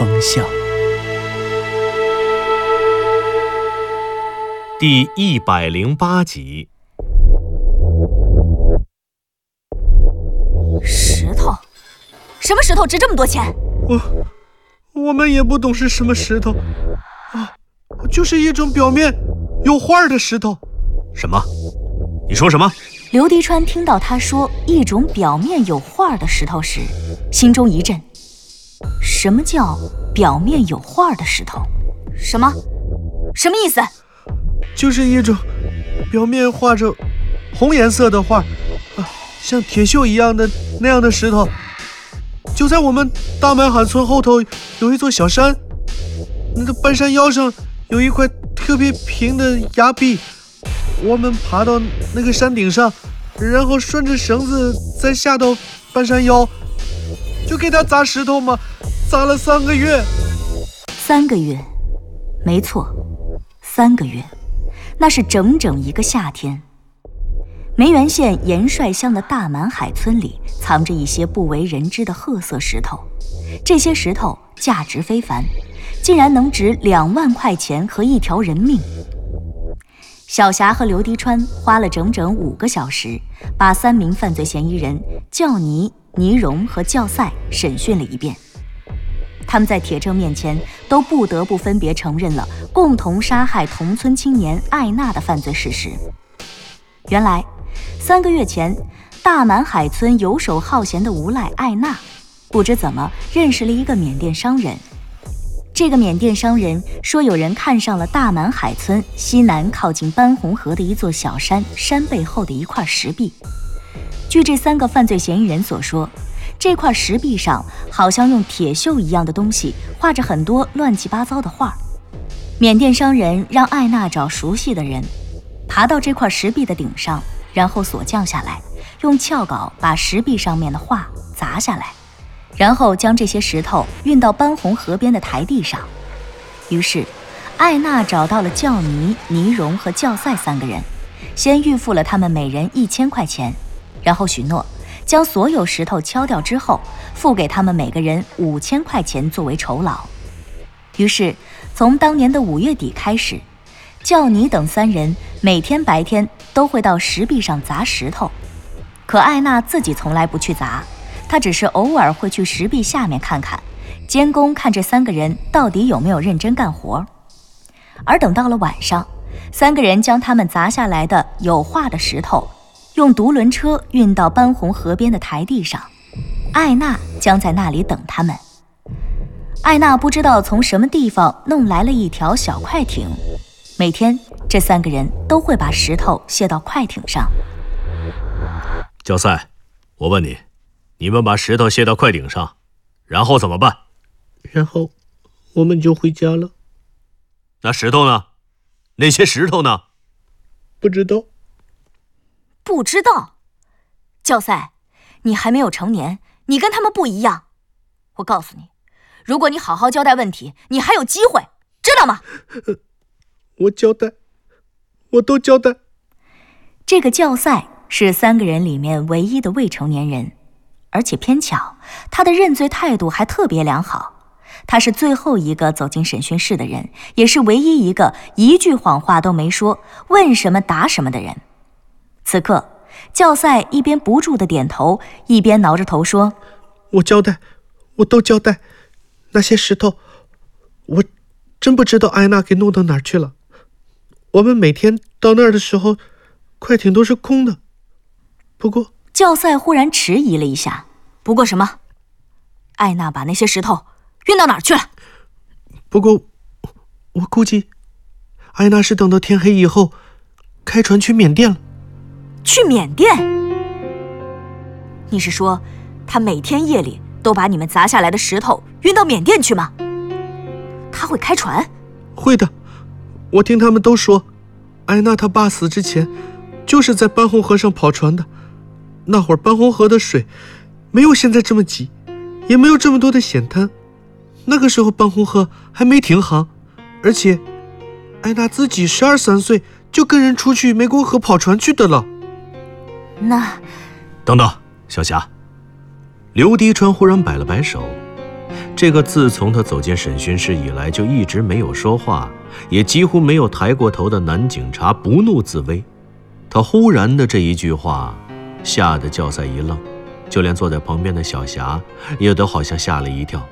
风向》第一百零八集。石头？什么石头值这么多钱？我我们也不懂是什么石头啊，就是一种表面有画的石头。什么？你说什么？刘迪川听到他说一种表面有画的石头时，心中一震。什么叫表面有画的石头？什么？什么意思？就是一种表面画着红颜色的画，啊，像铁锈一样的那样的石头。就在我们大满海村后头有一座小山，那个半山腰上有一块特别平的崖壁。我们爬到那个山顶上，然后顺着绳子再下到半山腰，就给他砸石头嘛，砸了三个月。三个月，没错，三个月，那是整整一个夏天。梅园县盐帅乡的大满海村里藏着一些不为人知的褐色石头，这些石头价值非凡，竟然能值两万块钱和一条人命。小霞和刘迪川花了整整五个小时，把三名犯罪嫌疑人叫尼、倪荣和教赛审讯了一遍。他们在铁证面前都不得不分别承认了共同杀害同村青年艾娜的犯罪事实。原来，三个月前，大满海村游手好闲的无赖艾娜，不知怎么认识了一个缅甸商人。这个缅甸商人说，有人看上了大满海村西南靠近班洪河的一座小山山背后的一块石壁。据这三个犯罪嫌疑人所说，这块石壁上好像用铁锈一样的东西画着很多乱七八糟的画。缅甸商人让艾娜找熟悉的人，爬到这块石壁的顶上，然后锁降下来，用撬镐把石壁上面的画砸下来。然后将这些石头运到班洪河边的台地上。于是，艾娜找到了教尼、尼荣和教赛三个人，先预付了他们每人一千块钱，然后许诺将所有石头敲掉之后，付给他们每个人五千块钱作为酬劳。于是，从当年的五月底开始，叫你等三人每天白天都会到石壁上砸石头，可艾娜自己从来不去砸。她只是偶尔会去石壁下面看看，监工看这三个人到底有没有认真干活。而等到了晚上，三个人将他们砸下来的有画的石头，用独轮车运到班红河边的台地上，艾娜将在那里等他们。艾娜不知道从什么地方弄来了一条小快艇，每天这三个人都会把石头卸到快艇上。焦赛，我问你。你们把石头卸到快艇上，然后怎么办？然后我们就回家了。那石头呢？那些石头呢？不知道。不知道。教赛，你还没有成年，你跟他们不一样。我告诉你，如果你好好交代问题，你还有机会，知道吗？我交代，我都交代。这个教赛是三个人里面唯一的未成年人。而且偏巧，他的认罪态度还特别良好。他是最后一个走进审讯室的人，也是唯一一个一句谎话都没说、问什么答什么的人。此刻，教赛一边不住的点头，一边挠着头说：“我交代，我都交代。那些石头，我真不知道艾娜给弄到哪儿去了。我们每天到那儿的时候，快艇都是空的。不过……”教赛忽然迟疑了一下，不过什么？艾娜把那些石头运到哪儿去了？不过，我估计，艾娜是等到天黑以后，开船去缅甸了。去缅甸？你是说，他每天夜里都把你们砸下来的石头运到缅甸去吗？他会开船？会的。我听他们都说，艾娜她爸死之前，就是在班洪河上跑船的。那会儿班洪河的水没有现在这么急，也没有这么多的险滩。那个时候班洪河还没停航，而且艾娜自己十二三岁就跟人出去湄公河跑船去的了。那，等等，小霞。刘迪川忽然摆了摆手，这个自从他走进审讯室以来就一直没有说话，也几乎没有抬过头的男警察不怒自威。他忽然的这一句话，吓得教赛一愣，就连坐在旁边的小霞也都好像吓了一跳。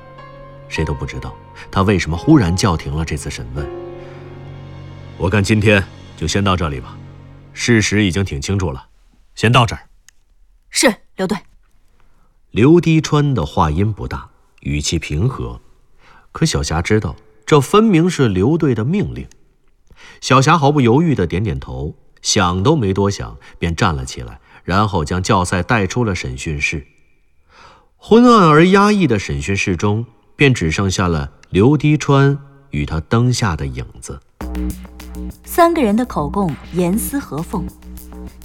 谁都不知道他为什么忽然叫停了这次审问。我看今天就先到这里吧，事实已经挺清楚了，先到这儿。是刘队。刘滴川的话音不大，语气平和，可小霞知道，这分明是刘队的命令。小霞毫不犹豫地点点头，想都没多想，便站了起来，然后将教赛带出了审讯室。昏暗而压抑的审讯室中，便只剩下了刘滴川与他灯下的影子。三个人的口供严丝合缝，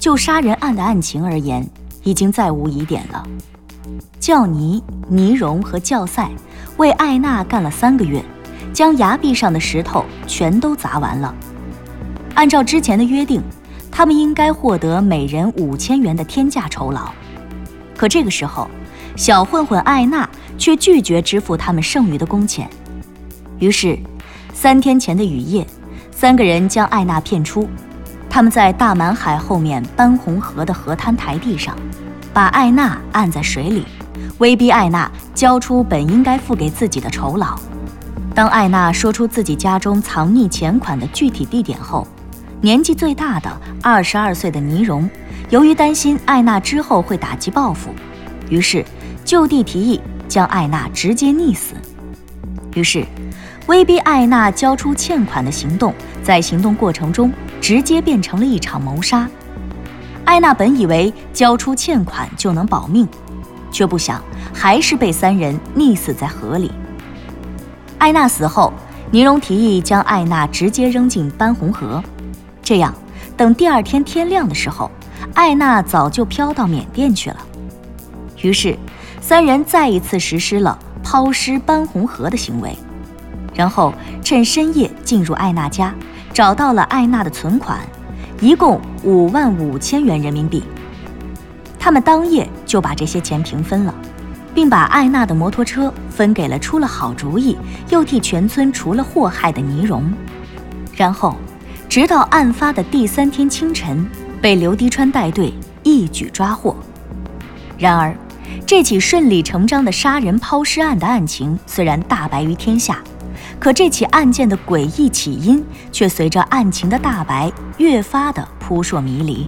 就杀人案的案情而言，已经再无疑点了。教尼、尼荣和教赛为艾娜干了三个月，将崖壁上的石头全都砸完了。按照之前的约定，他们应该获得每人五千元的天价酬劳。可这个时候，小混混艾娜却拒绝支付他们剩余的工钱。于是，三天前的雨夜，三个人将艾娜骗出。他们在大满海后面班洪河的河滩台地上。把艾娜按在水里，威逼艾娜交出本应该付给自己的酬劳。当艾娜说出自己家中藏匿钱款的具体地点后，年纪最大的二十二岁的倪荣，由于担心艾娜之后会打击报复，于是就地提议将艾娜直接溺死。于是，威逼艾娜交出欠款的行动，在行动过程中直接变成了一场谋杀。艾娜本以为交出欠款就能保命，却不想还是被三人溺死在河里。艾娜死后，尼荣提议将艾娜直接扔进班洪河，这样等第二天天亮的时候，艾娜早就飘到缅甸去了。于是，三人再一次实施了抛尸班洪河的行为，然后趁深夜进入艾娜家，找到了艾娜的存款。一共五万五千元人民币，他们当夜就把这些钱平分了，并把艾娜的摩托车分给了出了好主意又替全村除了祸害的倪荣。然后，直到案发的第三天清晨，被刘迪川带队一举抓获。然而，这起顺理成章的杀人抛尸案的案情虽然大白于天下。可这起案件的诡异起因，却随着案情的大白越发的扑朔迷离。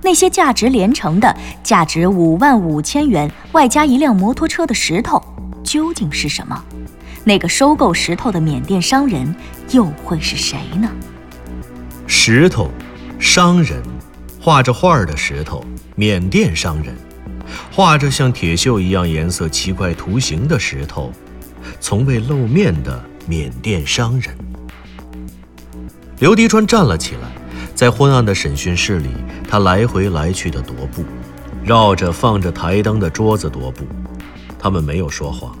那些价值连城的、价值五万五千元外加一辆摩托车的石头，究竟是什么？那个收购石头的缅甸商人又会是谁呢？石头，商人，画着画的石头，缅甸商人，画着像铁锈一样颜色奇怪图形的石头。从未露面的缅甸商人刘迪川站了起来，在昏暗的审讯室里，他来回来去的踱步，绕着放着台灯的桌子踱步。他们没有说谎，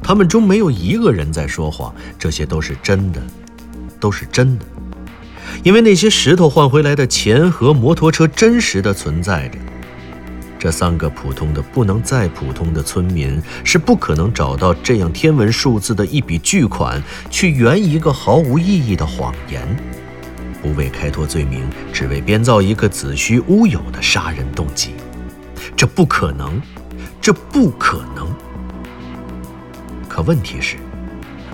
他们中没有一个人在说谎，这些都是真的，都是真的，因为那些石头换回来的钱和摩托车真实的存在着。这三个普通的不能再普通的村民是不可能找到这样天文数字的一笔巨款去圆一个毫无意义的谎言，不为开脱罪名，只为编造一个子虚乌有的杀人动机。这不可能，这不可能。可问题是，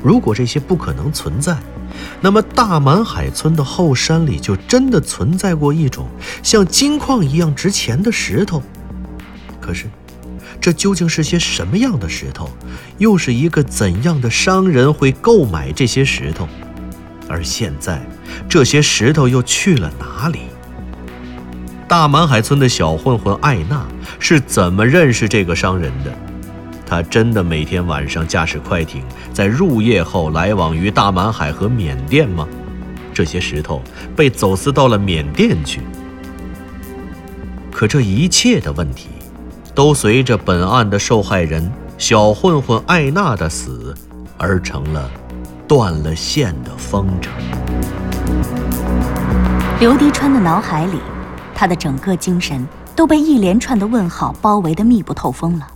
如果这些不可能存在，那么大满海村的后山里就真的存在过一种像金矿一样值钱的石头。可是，这究竟是些什么样的石头？又是一个怎样的商人会购买这些石头？而现在，这些石头又去了哪里？大满海村的小混混艾娜是怎么认识这个商人的？他真的每天晚上驾驶快艇，在入夜后来往于大满海和缅甸吗？这些石头被走私到了缅甸去。可这一切的问题，都随着本案的受害人小混混艾娜的死，而成了断了线的风筝。刘迪川的脑海里，他的整个精神都被一连串的问号包围的密不透风了。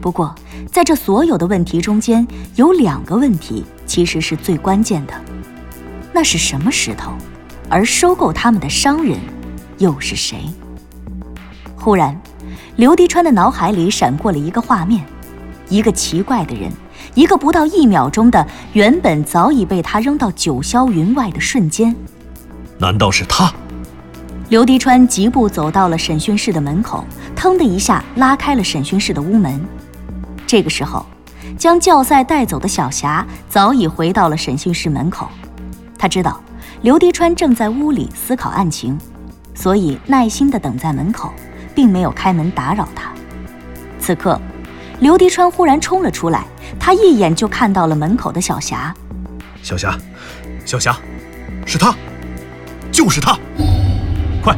不过，在这所有的问题中间，有两个问题其实是最关键的：那是什么石头？而收购他们的商人又是谁？忽然，刘迪川的脑海里闪过了一个画面：一个奇怪的人，一个不到一秒钟的原本早已被他扔到九霄云外的瞬间。难道是他？刘迪川疾步走到了审讯室的门口，腾的一下拉开了审讯室的屋门。这个时候，将教赛带走的小霞早已回到了审讯室门口。他知道刘迪川正在屋里思考案情，所以耐心地等在门口，并没有开门打扰他。此刻，刘迪川忽然冲了出来，他一眼就看到了门口的小霞。小霞，小霞，是他。就是他！快，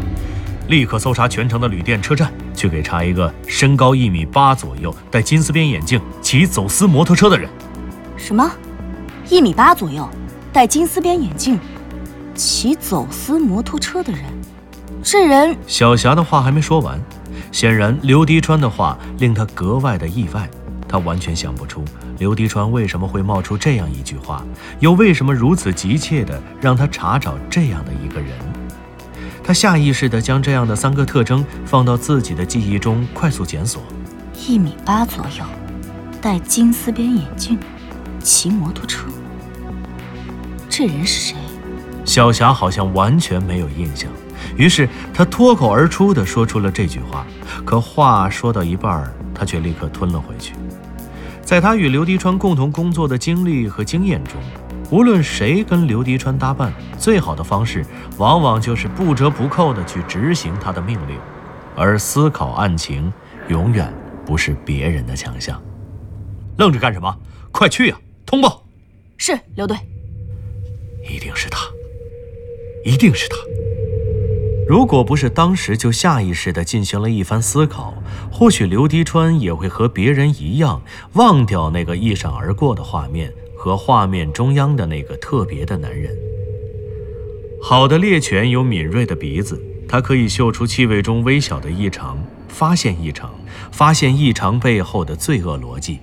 立刻搜查全城的旅店、车站，去给查一个身高一米八左右、戴金丝边眼镜、骑走私摩托车的人。什么？一米八左右、戴金丝边眼镜、骑走私摩托车的人？这人……小霞的话还没说完，显然刘迪川的话令他格外的意外。他完全想不出刘迪川为什么会冒出这样一句话，又为什么如此急切的让他查找这样的一个人。他下意识的将这样的三个特征放到自己的记忆中，快速检索：一米八左右，戴金丝边眼镜，骑摩托车。这人是谁？小霞好像完全没有印象，于是他脱口而出地说出了这句话。可话说到一半，他却立刻吞了回去。在他与刘迪川共同工作的经历和经验中，无论谁跟刘迪川搭伴，最好的方式往往就是不折不扣地去执行他的命令，而思考案情永远不是别人的强项。愣着干什么？快去呀！通报。是刘队。一定是他，一定是他。如果不是当时就下意识地进行了一番思考，或许刘迪川也会和别人一样忘掉那个一闪而过的画面和画面中央的那个特别的男人。好的猎犬有敏锐的鼻子，它可以嗅出气味中微小的异常，发现异常，发现异常背后的罪恶逻辑。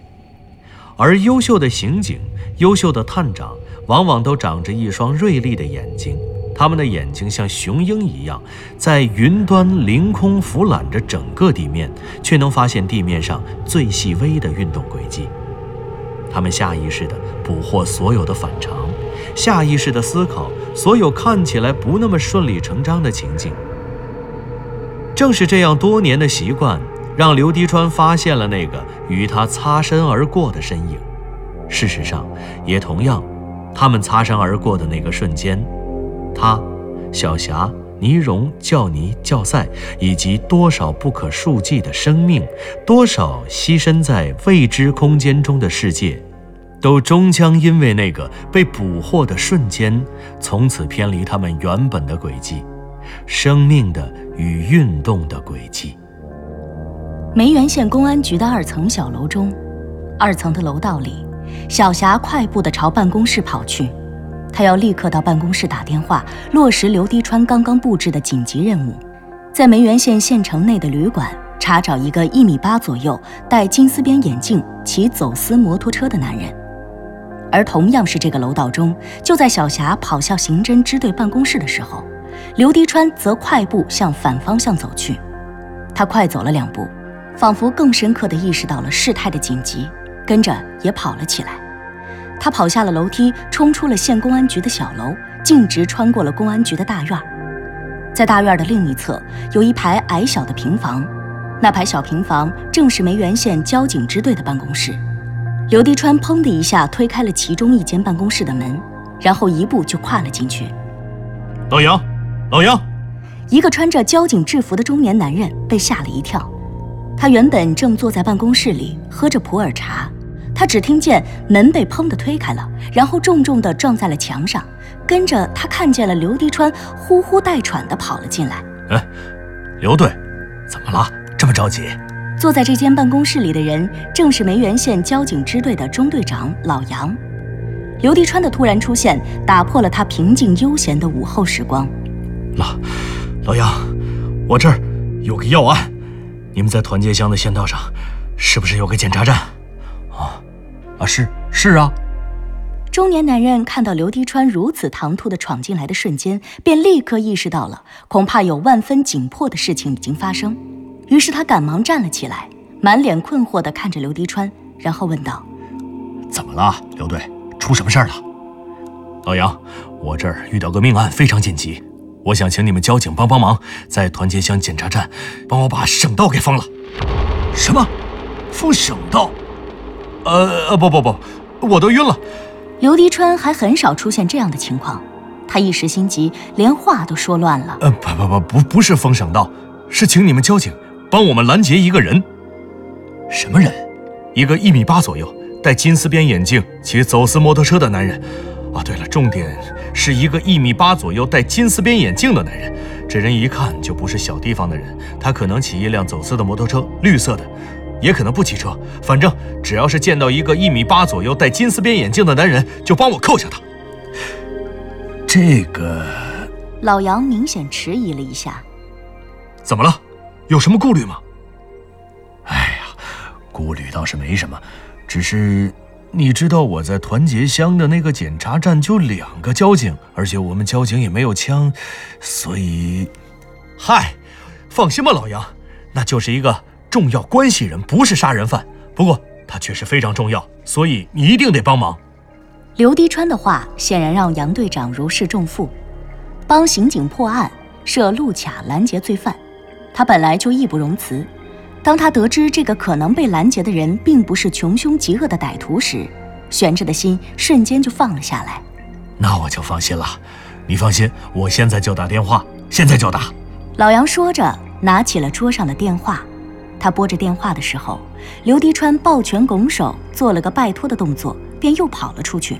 而优秀的刑警、优秀的探长，往往都长着一双锐利的眼睛。他们的眼睛像雄鹰一样，在云端凌空俯览着整个地面，却能发现地面上最细微的运动轨迹。他们下意识地捕获所有的反常，下意识地思考所有看起来不那么顺理成章的情境。正是这样多年的习惯，让刘迪川发现了那个与他擦身而过的身影。事实上，也同样，他们擦身而过的那个瞬间。他、小霞、倪荣、教尼、教赛，以及多少不可数计的生命，多少牺牲在未知空间中的世界，都终将因为那个被捕获的瞬间，从此偏离他们原本的轨迹，生命的与运动的轨迹。梅园县公安局的二层小楼中，二层的楼道里，小霞快步地朝办公室跑去。他要立刻到办公室打电话，落实刘迪川刚刚布置的紧急任务，在梅园县县城内的旅馆查找一个一米八左右、戴金丝边眼镜、骑走私摩托车的男人。而同样是这个楼道中，就在小霞跑向刑侦支队办公室的时候，刘迪川则快步向反方向走去。他快走了两步，仿佛更深刻地意识到了事态的紧急，跟着也跑了起来。他跑下了楼梯，冲出了县公安局的小楼，径直穿过了公安局的大院。在大院的另一侧，有一排矮小的平房，那排小平房正是梅园县交警支队的办公室。刘迪川砰的一下推开了其中一间办公室的门，然后一步就跨了进去。老杨，老杨，一个穿着交警制服的中年男人被吓了一跳。他原本正坐在办公室里喝着普洱茶，他只听见门被砰的推开了，然后重重的撞在了墙上。跟着他看见了刘迪川呼呼带喘的跑了进来。哎，刘队，怎么了？这么着急？坐在这间办公室里的人正是梅园县交警支队的中队长老杨。刘迪川的突然出现打破了他平静悠闲的午后时光。老老杨，我这儿有个要案，你们在团结乡的县道上，是不是有个检查站？啊啊，是是啊。中年男人看到刘迪川如此唐突地闯进来的瞬间，便立刻意识到了恐怕有万分紧迫的事情已经发生，于是他赶忙站了起来，满脸困惑地看着刘迪川，然后问道：“怎么了，刘队？出什么事儿了？”老杨，我这儿遇到个命案，非常紧急，我想请你们交警帮帮忙，在团结乡检查站帮我把省道给封了。什么？封省道？呃呃，不不不，我都晕了。刘迪川还很少出现这样的情况，他一时心急，连话都说乱了。呃，不不不不，不是封省道，是请你们交警帮我们拦截一个人。什么人？一个一米八左右，戴金丝边眼镜，骑走私摩托车的男人。啊，对了，重点是一个一米八左右，戴金丝边眼镜的男人。这人一看就不是小地方的人，他可能骑一辆走私的摩托车，绿色的。也可能不骑车，反正只要是见到一个一米八左右、戴金丝边眼镜的男人，就帮我扣下他。这个，老杨明显迟疑了一下。怎么了？有什么顾虑吗？哎呀，顾虑倒是没什么，只是你知道我在团结乡的那个检查站就两个交警，而且我们交警也没有枪，所以，嗨，放心吧，老杨，那就是一个。重要关系人不是杀人犯，不过他确实非常重要，所以你一定得帮忙。刘迪川的话显然让杨队长如释重负，帮刑警破案、设路卡拦截罪犯，他本来就义不容辞。当他得知这个可能被拦截的人并不是穷凶极恶的歹徒时，悬着的心瞬间就放了下来。那我就放心了，你放心，我现在就打电话，现在就打。老杨说着，拿起了桌上的电话。他拨着电话的时候，刘迪川抱拳拱手，做了个拜托的动作，便又跑了出去。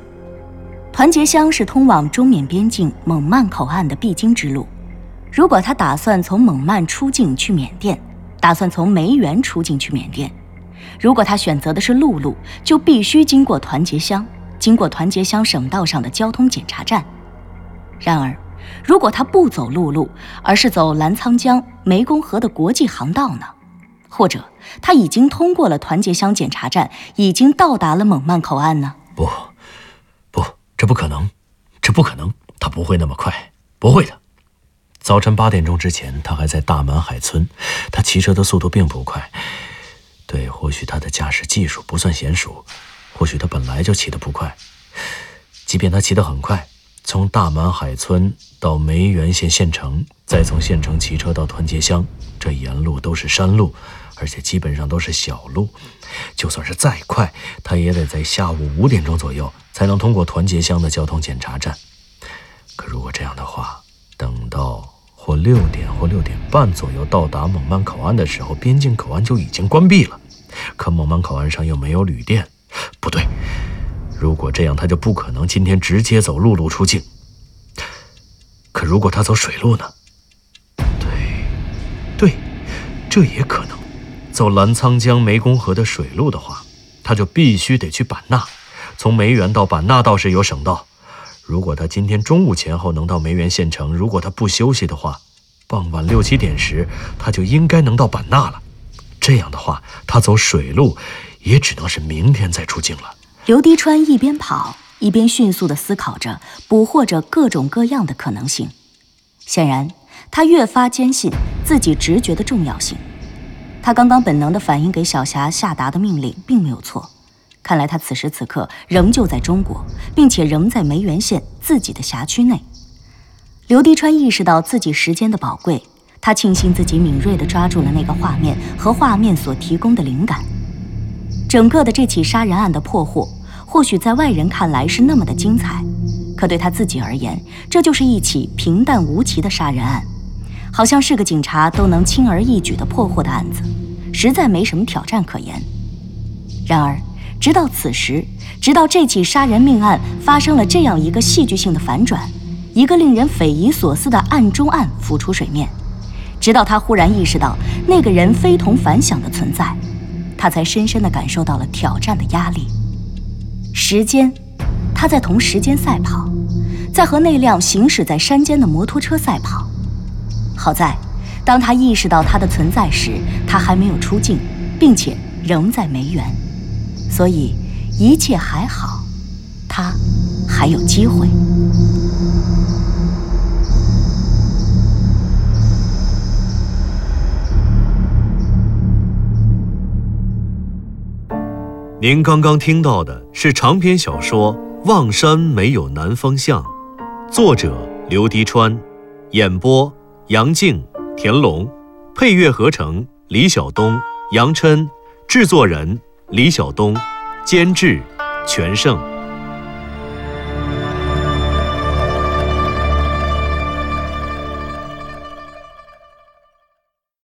团结乡是通往中缅边境蒙曼口岸的必经之路。如果他打算从蒙曼出境去缅甸，打算从梅园出境去缅甸，如果他选择的是陆路，就必须经过团结乡，经过团结乡省道上的交通检查站。然而，如果他不走陆路，而是走澜沧江、湄公河的国际航道呢？或者他已经通过了团结乡检查站，已经到达了蒙曼口岸呢？不，不，这不可能，这不可能，他不会那么快，不会的。早晨八点钟之前，他还在大满海村，他骑车的速度并不快。对，或许他的驾驶技术不算娴熟，或许他本来就骑得不快。即便他骑得很快，从大满海村到梅园县县城，再从县城骑车到团结乡，这沿路都是山路。而且基本上都是小路，就算是再快，他也得在下午五点钟左右才能通过团结乡的交通检查站。可如果这样的话，等到或六点或六点半左右到达蒙曼口岸的时候，边境口岸就已经关闭了。可蒙曼口岸上又没有旅店，不对，如果这样，他就不可能今天直接走陆路出境。可如果他走水路呢？对，对，这也可能。走澜沧江湄公河的水路的话，他就必须得去版纳。从梅园到版纳倒是有省道。如果他今天中午前后能到梅园县城，如果他不休息的话，傍晚六七点时他就应该能到版纳了。这样的话，他走水路也只能是明天再出境了。刘迪川一边跑一边迅速地思考着，捕获着各种各样的可能性。显然，他越发坚信自己直觉的重要性。他刚刚本能地反应给小霞下达的命令并没有错，看来他此时此刻仍旧在中国，并且仍在梅园县自己的辖区内。刘迪川意识到自己时间的宝贵，他庆幸自己敏锐地抓住了那个画面和画面所提供的灵感。整个的这起杀人案的破获，或许在外人看来是那么的精彩，可对他自己而言，这就是一起平淡无奇的杀人案。好像是个警察都能轻而易举地破获的案子，实在没什么挑战可言。然而，直到此时，直到这起杀人命案发生了这样一个戏剧性的反转，一个令人匪夷所思的案中案浮出水面，直到他忽然意识到那个人非同凡响的存在，他才深深地感受到了挑战的压力。时间，他在同时间赛跑，在和那辆行驶在山间的摩托车赛跑。好在，当他意识到他的存在时，他还没有出境，并且仍在梅园，所以一切还好，他还有机会。您刚刚听到的是长篇小说《望山没有南方向》，作者刘迪川，演播杨静、田龙，配乐合成李晓东、杨琛，制作人李晓东，监制全胜。